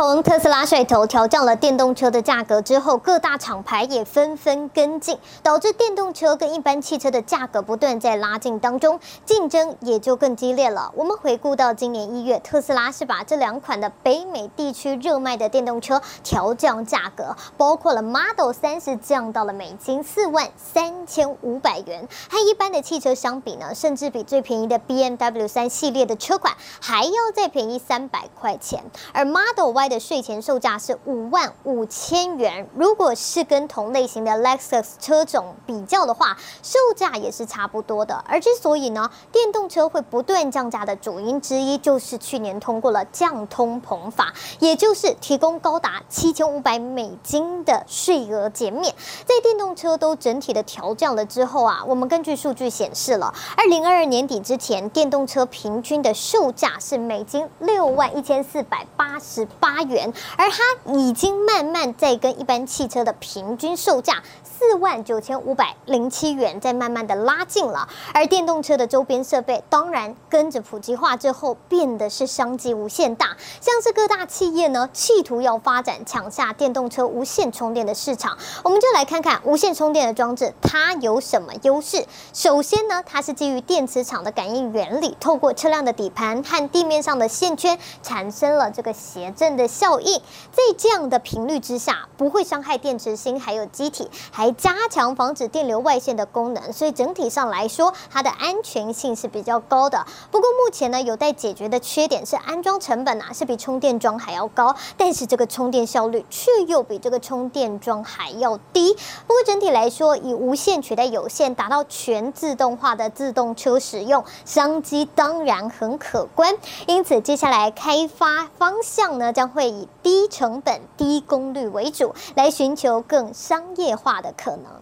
从特斯拉率头调降了电动车的价格之后，各大厂牌也纷纷跟进，导致电动车跟一般汽车的价格不断在拉近当中，竞争也就更激烈了。我们回顾到今年一月，特斯拉是把这两款的北美地区热卖的电动车调降价格，包括了 Model 3是降到了美金四万三千五百元，和一般的汽车相比呢，甚至比最便宜的 BMW 3系列的车款还要再便宜三百块钱，而 Model Y 的税前售价是五万五千元，如果是跟同类型的 Lexus 车种比较的话，售价也是差不多的。而之所以呢，电动车会不断降价的主因之一，就是去年通过了降通膨法，也就是提供高达七千五百美金的税额减免。在电动车都整体的调降了之后啊，我们根据数据显示了，二零二二年底之前，电动车平均的售价是美金六万一千四百八十八。八元，而它已经慢慢在跟一般汽车的平均售价四万九千五百零七元在慢慢的拉近了。而电动车的周边设备当然跟着普及化之后变得是商机无限大，像是各大企业呢企图要发展抢下电动车无线充电的市场。我们就来看看无线充电的装置它有什么优势。首先呢，它是基于电磁场的感应原理，透过车辆的底盘和地面上的线圈产生了这个谐振。的效应，在这样的频率之下，不会伤害电池芯，还有机体，还加强防止电流外泄的功能，所以整体上来说，它的安全性是比较高的。不过目前呢，有待解决的缺点是安装成本啊，是比充电桩还要高，但是这个充电效率却又比这个充电桩还要低。不过整体来说，以无线取代有线，达到全自动化的自动车使用，商机当然很可观。因此，接下来开发方向呢，将会以低成本、低功率为主，来寻求更商业化的可能。